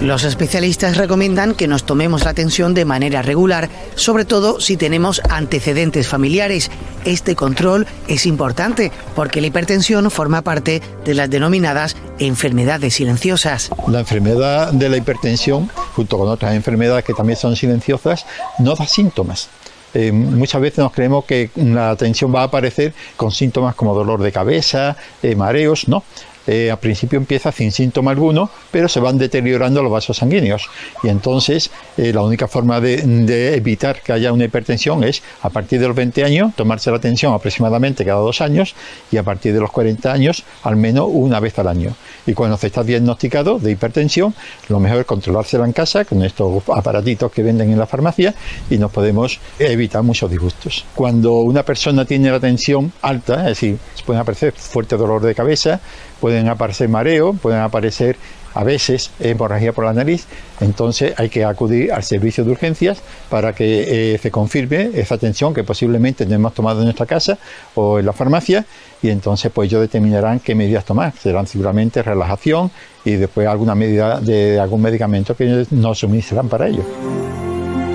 Los especialistas recomiendan que nos tomemos la tensión de manera regular, sobre todo si tenemos antecedentes familiares. Este control es importante porque la hipertensión forma parte de las denominadas enfermedades silenciosas. La enfermedad de la hipertensión, junto con otras enfermedades que también son silenciosas, no da síntomas. Eh, muchas veces nos creemos que la tensión va a aparecer con síntomas como dolor de cabeza, eh, mareos, no. Eh, al principio empieza sin síntoma alguno, pero se van deteriorando los vasos sanguíneos. Y entonces eh, la única forma de, evitar que haya una hipertensión es a partir de los 20 años tomarse la tensión aproximadamente cada dos años y a partir de los 40 años al menos una vez al año. Y cuando se está diagnosticado de hipertensión, lo mejor es controlársela en casa con estos aparatitos que venden en la farmacia y nos podemos evitar muchos disgustos. Cuando una persona tiene la tensión alta, es decir, se puede aparecer fuerte dolor de cabeza, pueden aparecer mareo, pueden aparecer a veces hemorragia por la nariz, entonces hay que acudir al servicio de urgencias para que eh, se confirme esa tensión que posiblemente no hemos tomado en nuestra casa o en la farmacia y entonces pues ellos determinarán qué medidas tomar. Serán seguramente relajación y después alguna medida de algún medicamento que nos suministrarán para ello.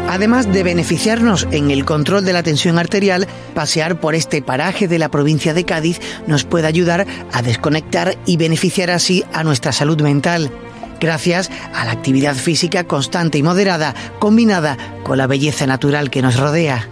Además de beneficiarnos en el control de la tensión arterial, pasear por este paraje de la provincia de Cádiz nos puede ayudar a desconectar y beneficiar así a nuestra salud mental gracias a la actividad física constante y moderada, combinada con la belleza natural que nos rodea.